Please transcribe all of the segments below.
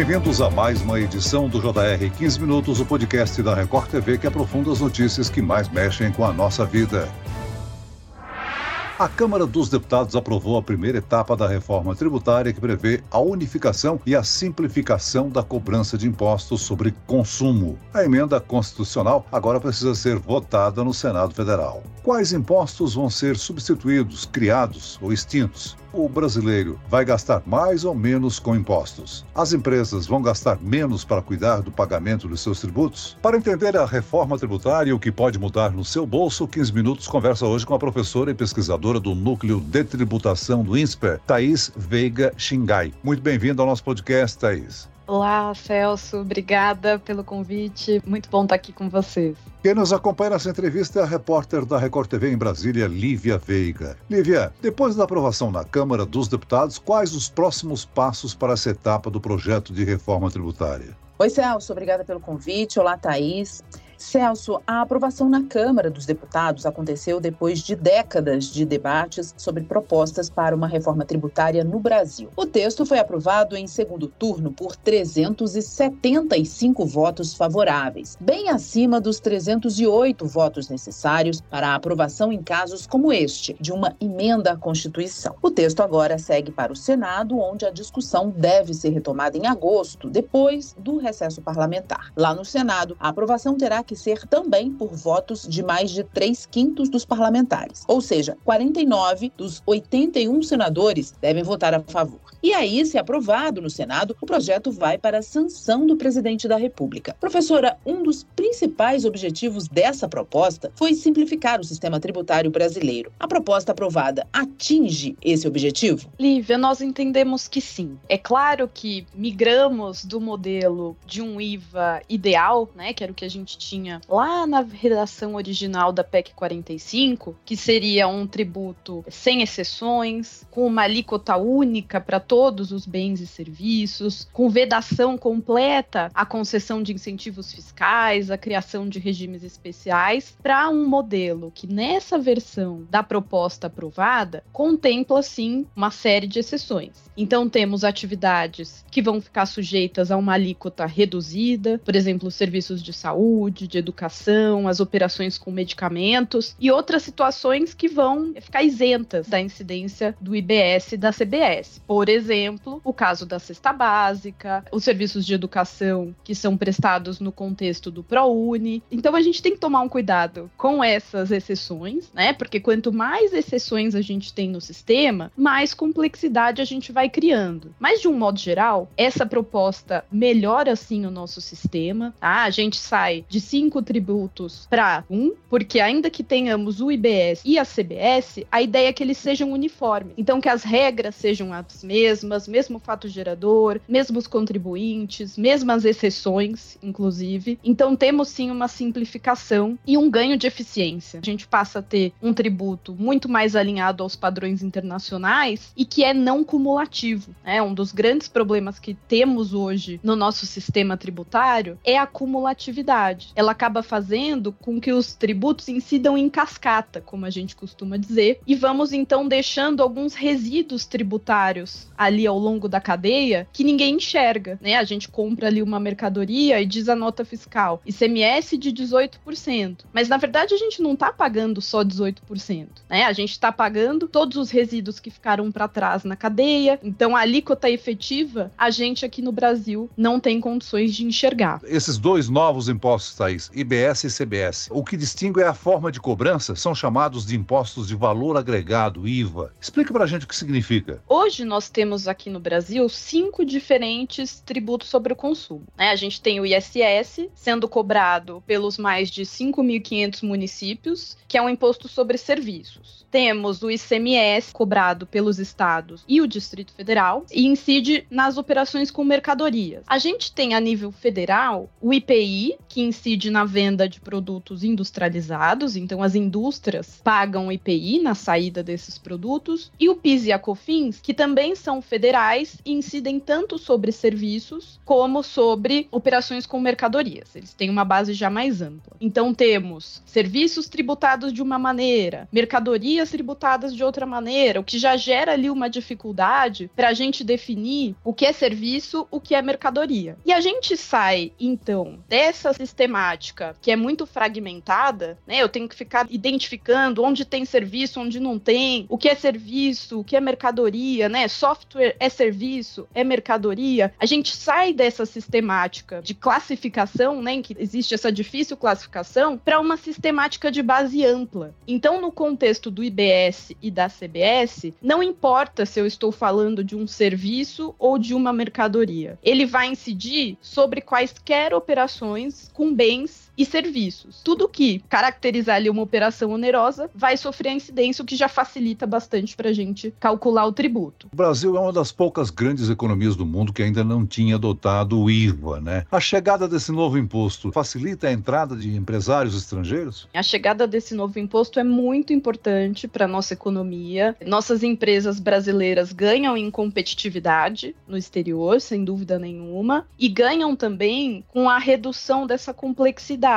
Bem-vindos a mais uma edição do JR 15 Minutos, o podcast da Record TV que aprofunda as notícias que mais mexem com a nossa vida. A Câmara dos Deputados aprovou a primeira etapa da reforma tributária que prevê a unificação e a simplificação da cobrança de impostos sobre consumo. A emenda constitucional agora precisa ser votada no Senado Federal. Quais impostos vão ser substituídos, criados ou extintos? O brasileiro vai gastar mais ou menos com impostos? As empresas vão gastar menos para cuidar do pagamento dos seus tributos? Para entender a reforma tributária e o que pode mudar no seu bolso, 15 Minutos conversa hoje com a professora e pesquisadora do Núcleo de Tributação do INSPER, Thaís Veiga Xingai. Muito bem-vindo ao nosso podcast, Thaís. Olá, Celso. Obrigada pelo convite. Muito bom estar aqui com vocês. Quem nos acompanha nessa entrevista é a repórter da Record TV em Brasília, Lívia Veiga. Lívia, depois da aprovação na Câmara dos Deputados, quais os próximos passos para essa etapa do projeto de reforma tributária? Oi, Celso. Obrigada pelo convite. Olá, Thaís. Celso, a aprovação na Câmara dos Deputados aconteceu depois de décadas de debates sobre propostas para uma reforma tributária no Brasil. O texto foi aprovado em segundo turno por 375 votos favoráveis, bem acima dos 308 votos necessários para a aprovação em casos como este, de uma emenda à Constituição. O texto agora segue para o Senado, onde a discussão deve ser retomada em agosto, depois do recesso parlamentar. Lá no Senado, a aprovação terá que ser também por votos de mais de 3 quintos dos parlamentares. Ou seja, 49 dos 81 senadores devem votar a favor. E aí, se aprovado no Senado, o projeto vai para a sanção do presidente da República. Professora, um dos principais objetivos dessa proposta foi simplificar o sistema tributário brasileiro. A proposta aprovada atinge esse objetivo? Lívia, nós entendemos que sim. É claro que migramos do modelo de um IVA ideal, né, que era o que a gente tinha tinha lá na redação original da PEC 45, que seria um tributo sem exceções, com uma alíquota única para todos os bens e serviços, com vedação completa à concessão de incentivos fiscais, a criação de regimes especiais, para um modelo que nessa versão da proposta aprovada contempla sim uma série de exceções. Então temos atividades que vão ficar sujeitas a uma alíquota reduzida, por exemplo, serviços de saúde, de educação, as operações com medicamentos e outras situações que vão ficar isentas da incidência do IBS e da CBS. Por exemplo, o caso da cesta básica, os serviços de educação que são prestados no contexto do ProUni. Então a gente tem que tomar um cuidado com essas exceções, né? Porque quanto mais exceções a gente tem no sistema, mais complexidade a gente vai criando. Mas de um modo geral, essa proposta melhora sim o nosso sistema, tá? A gente sai de cinco tributos para um, porque ainda que tenhamos o IBS e a CBS, a ideia é que eles sejam uniformes. Então, que as regras sejam as mesmas, mesmo fato gerador, mesmos contribuintes, mesmas exceções, inclusive. Então, temos sim uma simplificação e um ganho de eficiência. A gente passa a ter um tributo muito mais alinhado aos padrões internacionais e que é não cumulativo. Né? Um dos grandes problemas que temos hoje no nosso sistema tributário é a cumulatividade ela acaba fazendo com que os tributos incidam em cascata, como a gente costuma dizer, e vamos então deixando alguns resíduos tributários ali ao longo da cadeia que ninguém enxerga, né? A gente compra ali uma mercadoria e diz a nota fiscal ICMS de 18%, mas na verdade a gente não está pagando só 18%, né? A gente está pagando todos os resíduos que ficaram para trás na cadeia. Então a alíquota efetiva a gente aqui no Brasil não tem condições de enxergar. Esses dois novos impostos tá IBS e CBS. O que distingue é a forma de cobrança, são chamados de impostos de valor agregado, IVA. Explica pra gente o que significa. Hoje nós temos aqui no Brasil cinco diferentes tributos sobre o consumo. Né? A gente tem o ISS, sendo cobrado pelos mais de 5.500 municípios, que é um imposto sobre serviços. Temos o ICMS, cobrado pelos estados e o Distrito Federal, e incide nas operações com mercadorias. A gente tem a nível federal o IPI, que incide na venda de produtos industrializados, então as indústrias pagam IPI na saída desses produtos, e o PIS e a COFINS, que também são federais e incidem tanto sobre serviços como sobre operações com mercadorias. Eles têm uma base já mais ampla. Então temos serviços tributados de uma maneira, mercadorias tributadas de outra maneira, o que já gera ali uma dificuldade para a gente definir o que é serviço, o que é mercadoria. E a gente sai, então, dessa sistemática que é muito fragmentada, né? Eu tenho que ficar identificando onde tem serviço, onde não tem, o que é serviço, o que é mercadoria, né? Software é serviço, é mercadoria. A gente sai dessa sistemática de classificação, né? Que existe essa difícil classificação, para uma sistemática de base ampla. Então, no contexto do IBS e da CBS, não importa se eu estou falando de um serviço ou de uma mercadoria. Ele vai incidir sobre quaisquer operações com bens things. E serviços. Tudo que caracterizar ali uma operação onerosa vai sofrer a incidência, o que já facilita bastante para a gente calcular o tributo. O Brasil é uma das poucas grandes economias do mundo que ainda não tinha adotado o IVA, né? A chegada desse novo imposto facilita a entrada de empresários estrangeiros? A chegada desse novo imposto é muito importante para a nossa economia. Nossas empresas brasileiras ganham em competitividade no exterior, sem dúvida nenhuma, e ganham também com a redução dessa complexidade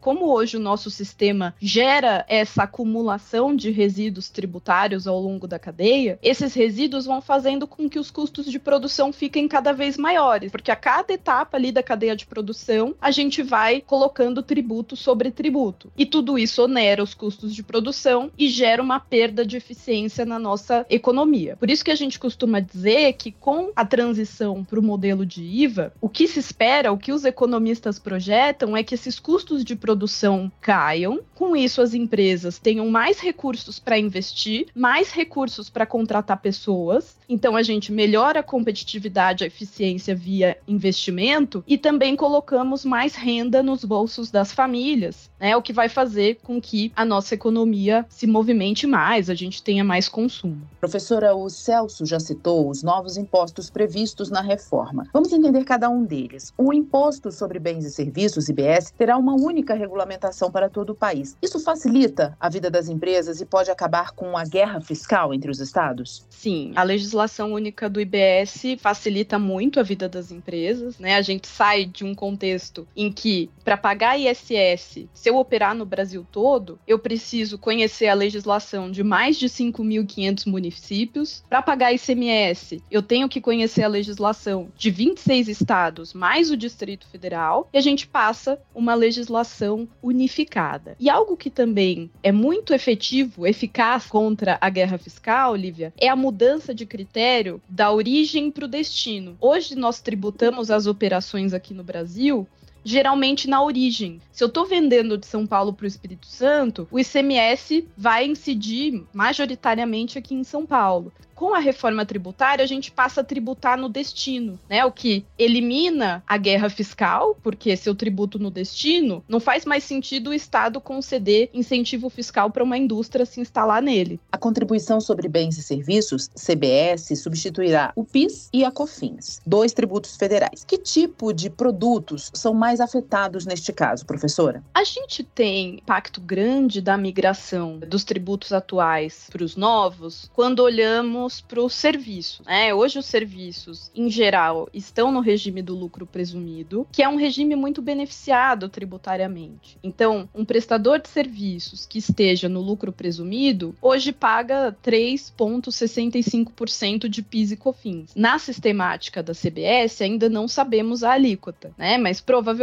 como hoje o nosso sistema gera essa acumulação de resíduos tributários ao longo da cadeia, esses resíduos vão fazendo com que os custos de produção fiquem cada vez maiores, porque a cada etapa ali da cadeia de produção, a gente vai colocando tributo sobre tributo. E tudo isso onera os custos de produção e gera uma perda de eficiência na nossa economia. Por isso que a gente costuma dizer que com a transição para o modelo de IVA, o que se espera, o que os economistas projetam é que esses custos de produção caiam, com isso as empresas tenham mais recursos para investir, mais recursos para contratar pessoas, então a gente melhora a competitividade, a eficiência via investimento e também colocamos mais renda nos bolsos das famílias, né? O que vai fazer com que a nossa economia se movimente mais, a gente tenha mais consumo. Professora, o Celso já citou os novos impostos previstos na reforma. Vamos entender cada um deles. O imposto sobre bens e serviços, IBS, terá uma única regulamentação para todo o país. Isso facilita a vida das empresas e pode acabar com a guerra fiscal entre os estados? Sim, a legislação única do IBS facilita muito a vida das empresas, né? A gente sai de um contexto em que para pagar ISS, se eu operar no Brasil todo, eu preciso conhecer a legislação de mais de 5.500 municípios. Para pagar ICMS, eu tenho que conhecer a legislação de 26 estados mais o Distrito Federal e a gente passa uma legislação legislação unificada. E algo que também é muito efetivo, eficaz contra a guerra fiscal, Lívia, é a mudança de critério da origem para o destino. Hoje nós tributamos as operações aqui no Brasil geralmente na origem. Se eu estou vendendo de São Paulo para o Espírito Santo, o ICMS vai incidir majoritariamente aqui em São Paulo com a reforma tributária, a gente passa a tributar no destino, né? O que elimina a guerra fiscal, porque se eu tributo no destino, não faz mais sentido o Estado conceder incentivo fiscal para uma indústria se instalar nele. A contribuição sobre bens e serviços, CBS, substituirá o PIS e a COFINS, dois tributos federais. Que tipo de produtos são mais afetados neste caso, professora? A gente tem impacto grande da migração dos tributos atuais para os novos quando olhamos para o serviço. Né? Hoje os serviços, em geral, estão no regime do lucro presumido, que é um regime muito beneficiado tributariamente. Então, um prestador de serviços que esteja no lucro presumido, hoje paga 3,65% de PIS e COFINS. Na sistemática da CBS, ainda não sabemos a alíquota, né? mas provavelmente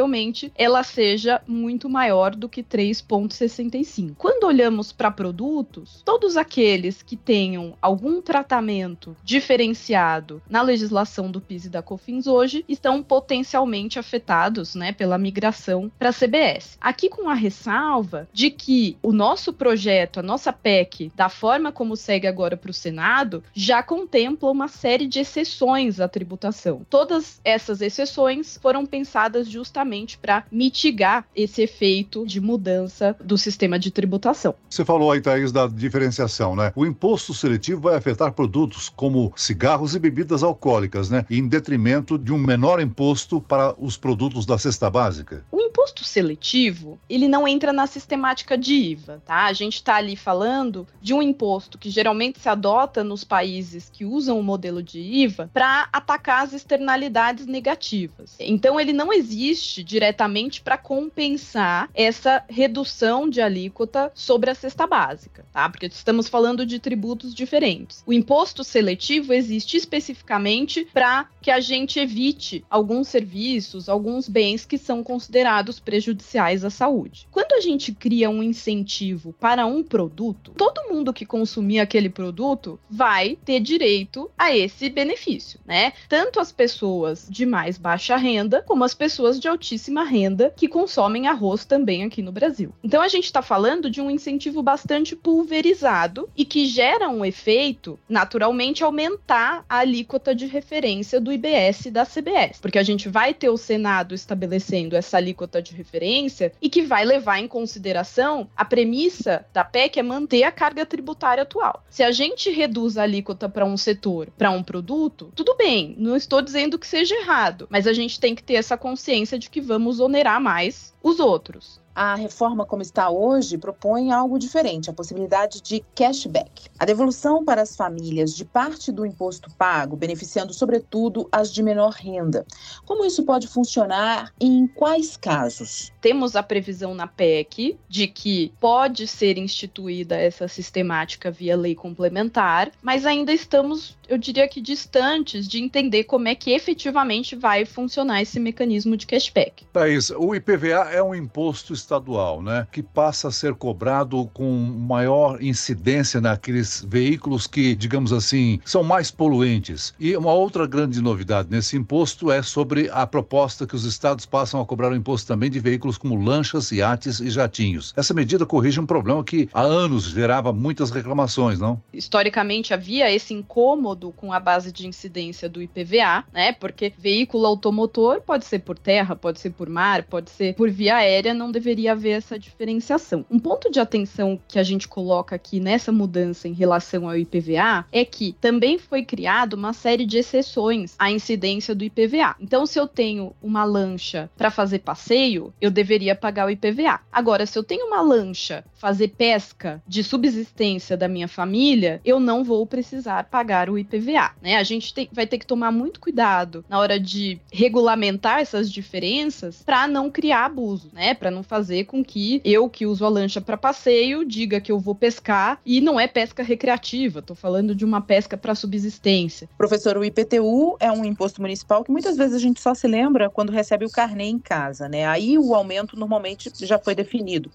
ela seja muito maior do que 3,65%. Quando olhamos para produtos, todos aqueles que tenham algum tratamento diferenciado na legislação do PIS e da COFINS hoje estão potencialmente afetados, né, pela migração para a CBS. Aqui com a ressalva de que o nosso projeto, a nossa PEC, da forma como segue agora para o Senado, já contempla uma série de exceções à tributação. Todas essas exceções foram pensadas justamente para mitigar esse efeito de mudança do sistema de tributação. Você falou aí, Thaís, da diferenciação, né? O imposto seletivo vai afetar, produtos como cigarros e bebidas alcoólicas, né? Em detrimento de um menor imposto para os produtos da cesta básica? O imposto seletivo, ele não entra na sistemática de IVA, tá? A gente está ali falando de um imposto que geralmente se adota nos países que usam o modelo de IVA para atacar as externalidades negativas. Então, ele não existe diretamente para compensar essa redução de alíquota sobre a cesta básica, tá? Porque estamos falando de tributos diferentes. O imposto seletivo existe especificamente para que a gente evite alguns serviços, alguns bens que são considerados prejudiciais à saúde. Quando a gente cria um incentivo para um produto, todo mundo que consumir aquele produto vai ter direito a esse benefício, né? Tanto as pessoas de mais baixa renda, como as pessoas de altíssima renda que consomem arroz também aqui no Brasil. Então a gente está falando de um incentivo bastante pulverizado e que gera um efeito, naturalmente, aumentar a alíquota de referência do IBS da CBS, porque a gente vai ter o Senado estabelecendo essa alíquota de referência e que vai levar em consideração a premissa da PEC é manter a carga tributária atual. Se a gente reduz a alíquota para um setor, para um produto, tudo bem, não estou dizendo que seja errado, mas a gente tem que ter essa consciência de que vamos onerar mais os outros. A reforma, como está hoje, propõe algo diferente, a possibilidade de cashback. A devolução para as famílias de parte do imposto pago, beneficiando sobretudo as de menor renda. Como isso pode funcionar e em quais casos? Temos a previsão na PEC de que pode ser instituída essa sistemática via lei complementar, mas ainda estamos, eu diria que distantes de entender como é que efetivamente vai funcionar esse mecanismo de cashback. Thaís, o IPVA é um imposto estadual, né, que passa a ser cobrado com maior incidência naqueles veículos que, digamos assim, são mais poluentes. E uma outra grande novidade nesse imposto é sobre a proposta que os estados passam a cobrar o imposto também de veículos como lanchas, iates e jatinhos. Essa medida corrige um problema que há anos gerava muitas reclamações, não? Historicamente havia esse incômodo com a base de incidência do IPVA, né? Porque veículo automotor pode ser por terra, pode ser por mar, pode ser por via aérea, não deveria deveria haver essa diferenciação. Um ponto de atenção que a gente coloca aqui nessa mudança em relação ao IPVA é que também foi criado uma série de exceções à incidência do IPVA. Então, se eu tenho uma lancha para fazer passeio, eu deveria pagar o IPVA. Agora, se eu tenho uma lancha fazer pesca de subsistência da minha família, eu não vou precisar pagar o IPVA, né? A gente tem, vai ter que tomar muito cuidado na hora de regulamentar essas diferenças para não criar abuso, né? Para não fazer fazer com que eu que uso a lancha para passeio diga que eu vou pescar e não é pesca recreativa, estou falando de uma pesca para subsistência. Professor, o IPTU é um imposto municipal que muitas vezes a gente só se lembra quando recebe o carnê em casa, né? Aí o aumento normalmente já foi definido.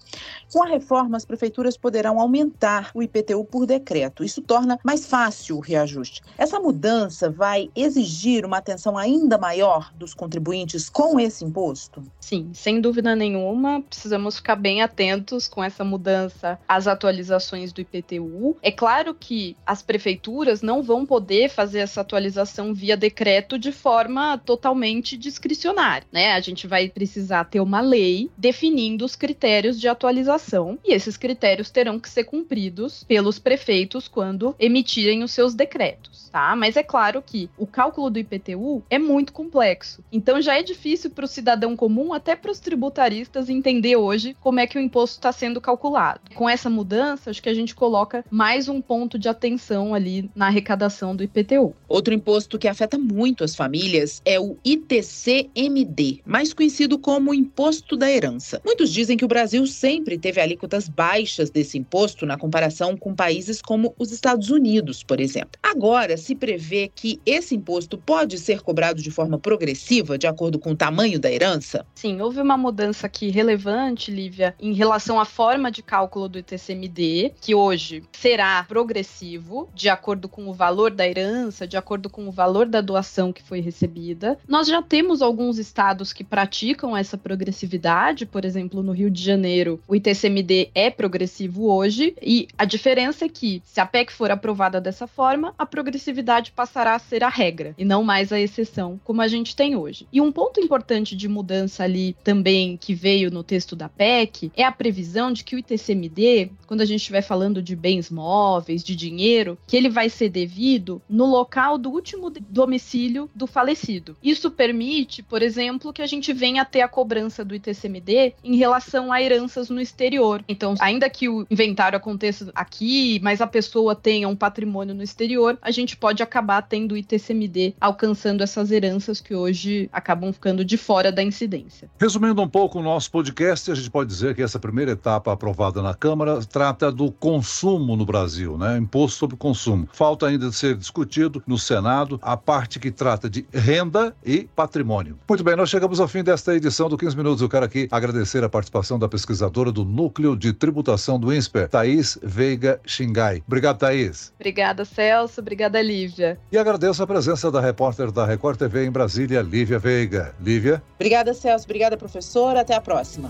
Com a reforma, as prefeituras poderão aumentar o IPTU por decreto. Isso torna mais fácil o reajuste. Essa mudança vai exigir uma atenção ainda maior dos contribuintes com esse imposto? Sim, sem dúvida nenhuma precisamos ficar bem atentos com essa mudança às atualizações do IPTU. É claro que as prefeituras não vão poder fazer essa atualização via decreto de forma totalmente discricionária, né? A gente vai precisar ter uma lei definindo os critérios de atualização e esses critérios terão que ser cumpridos pelos prefeitos quando emitirem os seus decretos, tá? Mas é claro que o cálculo do IPTU é muito complexo. Então já é difícil para o cidadão comum, até para os tributaristas entender hoje como é que o imposto está sendo calculado. Com essa mudança, acho que a gente coloca mais um ponto de atenção ali na arrecadação do IPTU. Outro imposto que afeta muito as famílias é o ITCMD, mais conhecido como Imposto da Herança. Muitos dizem que o Brasil sempre teve alíquotas baixas desse imposto na comparação com países como os Estados Unidos, por exemplo. Agora, se prevê que esse imposto pode ser cobrado de forma progressiva, de acordo com o tamanho da herança? Sim, houve uma mudança aqui relevante Lívia, em relação à forma de cálculo do ITCMD, que hoje será progressivo, de acordo com o valor da herança, de acordo com o valor da doação que foi recebida. Nós já temos alguns estados que praticam essa progressividade, por exemplo, no Rio de Janeiro, o ITCMD é progressivo hoje, e a diferença é que, se a PEC for aprovada dessa forma, a progressividade passará a ser a regra e não mais a exceção, como a gente tem hoje. E um ponto importante de mudança ali também que veio no texto da PEC é a previsão de que o ITCMD, quando a gente estiver falando de bens móveis, de dinheiro, que ele vai ser devido no local do último domicílio do falecido. Isso permite, por exemplo, que a gente venha ter a cobrança do ITCMD em relação a heranças no exterior. Então, ainda que o inventário aconteça aqui, mas a pessoa tenha um patrimônio no exterior, a gente pode acabar tendo o ITCMD alcançando essas heranças que hoje acabam ficando de fora da incidência. Resumindo um pouco o nosso podcast, a gente pode dizer que essa primeira etapa aprovada na Câmara trata do consumo no Brasil, né? Imposto sobre consumo. Falta ainda de ser discutido no Senado a parte que trata de renda e patrimônio. Muito bem, nós chegamos ao fim desta edição do 15 Minutos. Eu quero aqui agradecer a participação da pesquisadora do Núcleo de Tributação do INSPER, Thaís Veiga Xingai. Obrigado, Thaís. Obrigada, Celso. Obrigada, Lívia. E agradeço a presença da repórter da Record TV em Brasília, Lívia Veiga. Lívia. Obrigada, Celso. Obrigada, professora. Até a próxima.